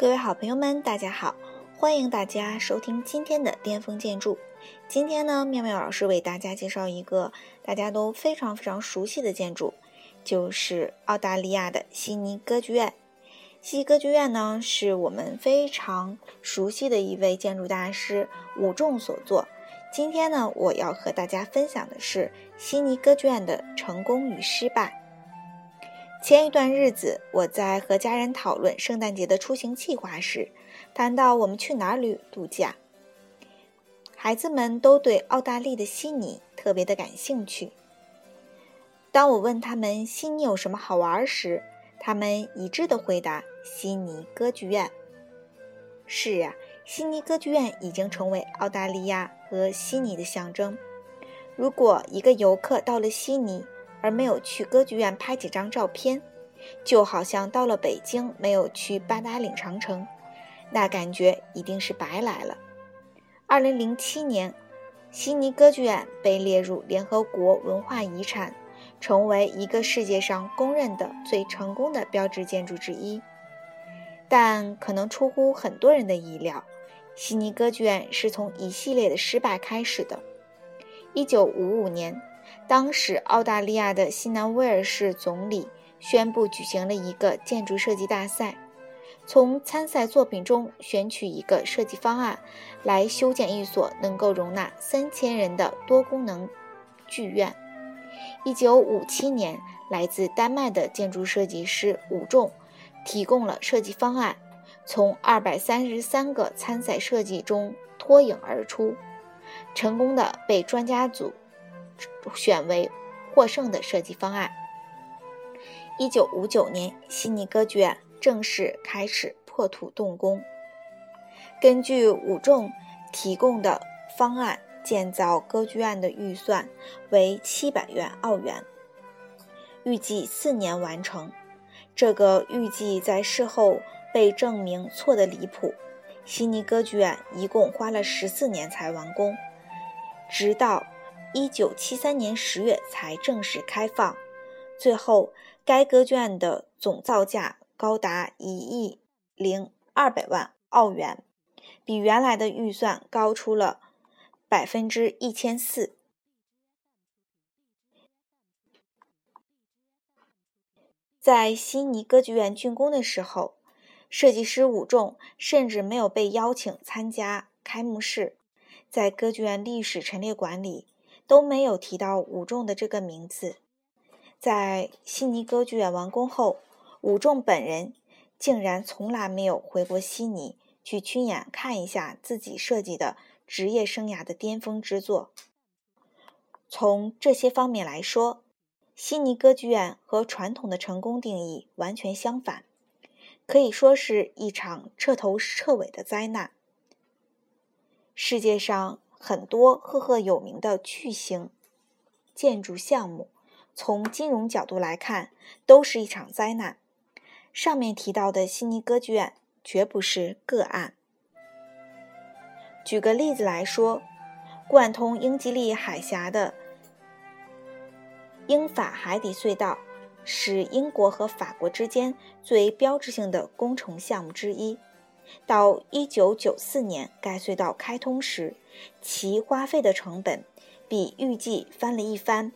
各位好朋友们，大家好！欢迎大家收听今天的巅峰建筑。今天呢，妙妙老师为大家介绍一个大家都非常非常熟悉的建筑，就是澳大利亚的悉尼歌剧院。悉尼歌剧院呢，是我们非常熟悉的一位建筑大师武仲所作。今天呢，我要和大家分享的是悉尼歌剧院的成功与失败。前一段日子，我在和家人讨论圣诞节的出行计划时，谈到我们去哪里度假。孩子们都对澳大利亚的悉尼特别的感兴趣。当我问他们悉尼有什么好玩时，他们一致的回答：悉尼歌剧院。是啊，悉尼歌剧院已经成为澳大利亚和悉尼的象征。如果一个游客到了悉尼，而没有去歌剧院拍几张照片，就好像到了北京没有去八达岭长城，那感觉一定是白来了。二零零七年，悉尼歌剧院被列入联合国文化遗产，成为一个世界上公认的最成功的标志建筑之一。但可能出乎很多人的意料，悉尼歌剧院是从一系列的失败开始的。一九五五年。当时，澳大利亚的西南威尔士总理宣布举行了一个建筑设计大赛，从参赛作品中选取一个设计方案，来修建一所能够容纳三千人的多功能剧院。一九五七年，来自丹麦的建筑设计师武仲提供了设计方案，从二百三十三个参赛设计中脱颖而出，成功的被专家组。选为获胜的设计方案。一九五九年，悉尼歌剧院正式开始破土动工。根据武仲提供的方案，建造歌剧院的预算为七百元澳元，预计四年完成。这个预计在事后被证明错得离谱。悉尼歌剧院一共花了十四年才完工，直到。一九七三年十月才正式开放，最后该歌剧院的总造价高达一亿零二百万澳元，比原来的预算高出了百分之一千四。在悉尼歌剧院竣工的时候，设计师伍仲甚至没有被邀请参加开幕式，在歌剧院历史陈列馆里。都没有提到武仲的这个名字。在悉尼歌剧院完工后，武仲本人竟然从来没有回过悉尼去亲眼看一下自己设计的职业生涯的巅峰之作。从这些方面来说，悉尼歌剧院和传统的成功定义完全相反，可以说是一场彻头彻尾的灾难。世界上。很多赫赫有名的巨型建筑项目，从金融角度来看，都是一场灾难。上面提到的悉尼歌剧院绝不是个案。举个例子来说，贯通英吉利海峡的英法海底隧道，是英国和法国之间最标志性的工程项目之一。到一九九四年，该隧道开通时，其花费的成本比预计翻了一番，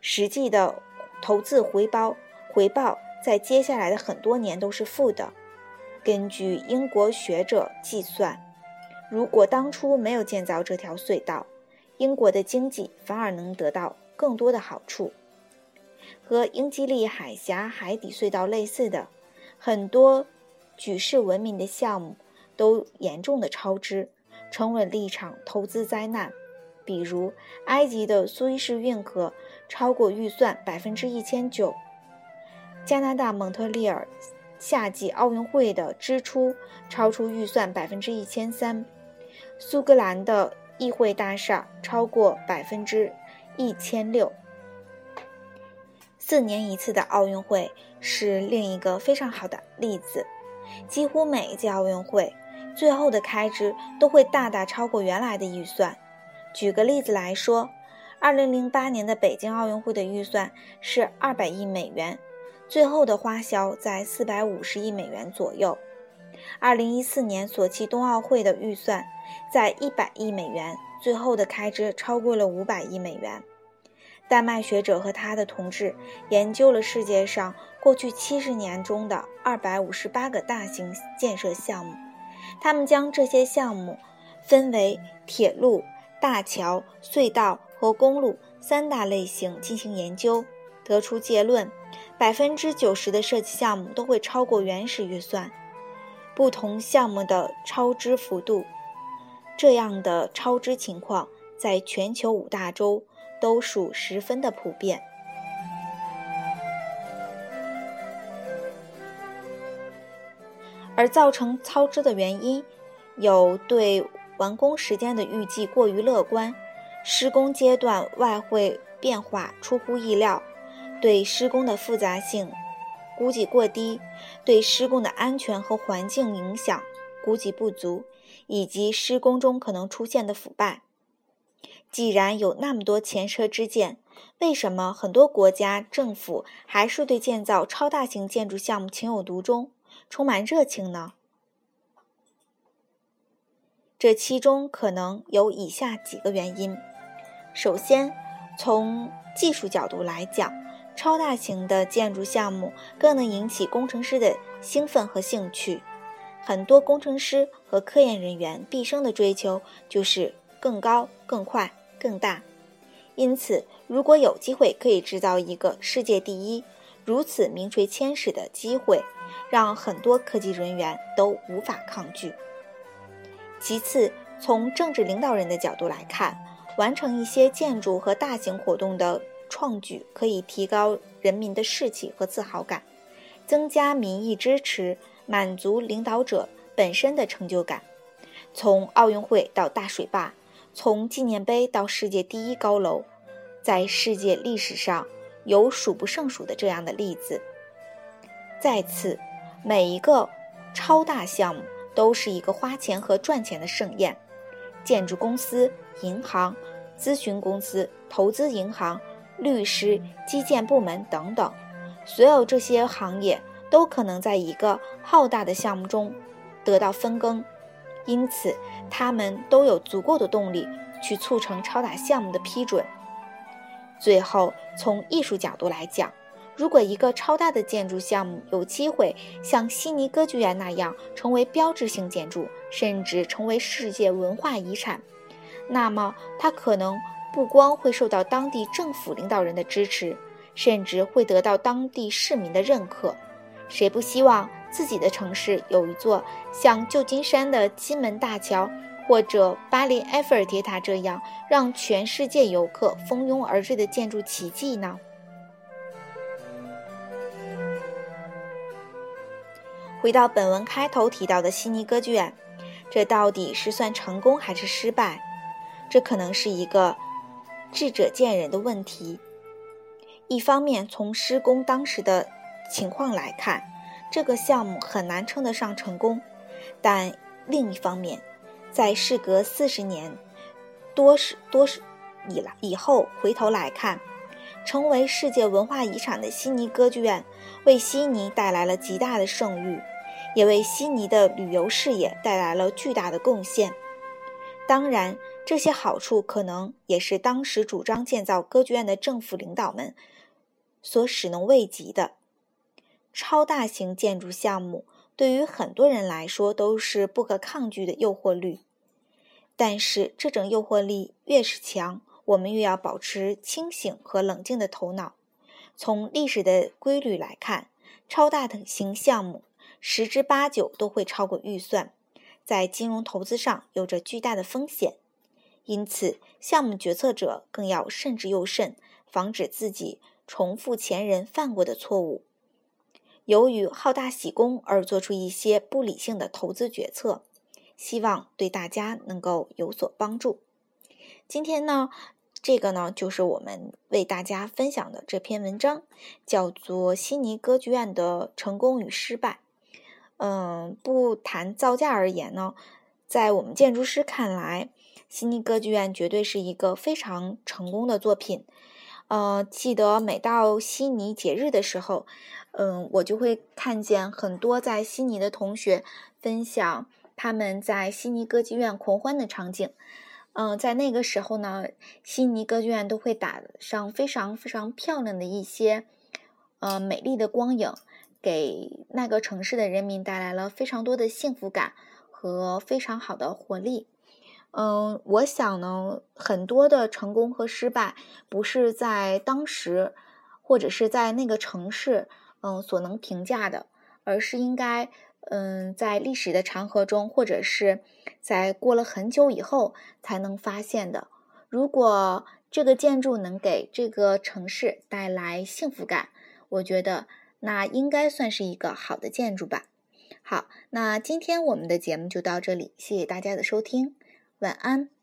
实际的投资回报回报在接下来的很多年都是负的。根据英国学者计算，如果当初没有建造这条隧道，英国的经济反而能得到更多的好处。和英吉利海峡海底隧道类似的很多。举世闻名的项目都严重的超支，成为了一场投资灾难。比如，埃及的苏伊士运河超过预算百分之一千九；加拿大蒙特利尔夏季奥运会的支出超出预算百分之一千三；苏格兰的议会大厦超过百分之一千六。四年一次的奥运会是另一个非常好的例子。几乎每一届奥运会最后的开支都会大大超过原来的预算。举个例子来说，2008年的北京奥运会的预算是200亿美元，最后的花销在450亿美元左右。二零一四年索契冬奥会的预算在一百亿美元，最后的开支超过了五百亿美元。丹麦学者和他的同志研究了世界上过去七十年中的二百五十八个大型建设项目，他们将这些项目分为铁路、大桥、隧道和公路三大类型进行研究，得出结论：百分之九十的设计项目都会超过原始预算。不同项目的超支幅度，这样的超支情况在全球五大洲都属十分的普遍。而造成超支的原因，有对完工时间的预计过于乐观，施工阶段外汇变化出乎意料，对施工的复杂性。估计过低，对施工的安全和环境影响估计不足，以及施工中可能出现的腐败。既然有那么多前车之鉴，为什么很多国家政府还是对建造超大型建筑项目情有独钟，充满热情呢？这其中可能有以下几个原因：首先，从技术角度来讲。超大型的建筑项目更能引起工程师的兴奋和兴趣。很多工程师和科研人员毕生的追求就是更高、更快、更大。因此，如果有机会可以制造一个世界第一、如此名垂千史的机会，让很多科技人员都无法抗拒。其次，从政治领导人的角度来看，完成一些建筑和大型活动的。创举可以提高人民的士气和自豪感，增加民意支持，满足领导者本身的成就感。从奥运会到大水坝，从纪念碑到世界第一高楼，在世界历史上有数不胜数的这样的例子。再次，每一个超大项目都是一个花钱和赚钱的盛宴。建筑公司、银行、咨询公司、投资银行。律师、基建部门等等，所有这些行业都可能在一个浩大的项目中得到分羹，因此他们都有足够的动力去促成超大项目的批准。最后，从艺术角度来讲，如果一个超大的建筑项目有机会像悉尼歌剧院那样成为标志性建筑，甚至成为世界文化遗产，那么它可能。不光会受到当地政府领导人的支持，甚至会得到当地市民的认可。谁不希望自己的城市有一座像旧金山的金门大桥，或者巴黎埃菲尔铁塔这样让全世界游客蜂拥而至的建筑奇迹呢？回到本文开头提到的悉尼歌剧院，这到底是算成功还是失败？这可能是一个。智者见仁的问题。一方面，从施工当时的情况来看，这个项目很难称得上成功；但另一方面，在事隔四十年多时多时以来以后回头来看，成为世界文化遗产的悉尼歌剧院，为悉尼带来了极大的盛誉，也为悉尼的旅游事业带来了巨大的贡献。当然。这些好处可能也是当时主张建造歌剧院的政府领导们所始能未及的。超大型建筑项目对于很多人来说都是不可抗拒的诱惑力，但是这种诱惑力越是强，我们越要保持清醒和冷静的头脑。从历史的规律来看，超大型项目十之八九都会超过预算，在金融投资上有着巨大的风险。因此，项目决策者更要慎之又慎，防止自己重复前人犯过的错误。由于好大喜功而做出一些不理性的投资决策，希望对大家能够有所帮助。今天呢，这个呢就是我们为大家分享的这篇文章，叫做《悉尼歌剧院的成功与失败》。嗯，不谈造价而言呢，在我们建筑师看来。悉尼歌剧院绝对是一个非常成功的作品，呃，记得每到悉尼节日的时候，嗯，我就会看见很多在悉尼的同学分享他们在悉尼歌剧院狂欢的场景。嗯，在那个时候呢，悉尼歌剧院都会打上非常非常漂亮的一些，呃，美丽的光影，给那个城市的人民带来了非常多的幸福感和非常好的活力。嗯，我想呢，很多的成功和失败不是在当时或者是在那个城市，嗯，所能评价的，而是应该，嗯，在历史的长河中，或者是在过了很久以后才能发现的。如果这个建筑能给这个城市带来幸福感，我觉得那应该算是一个好的建筑吧。好，那今天我们的节目就到这里，谢谢大家的收听。晚安。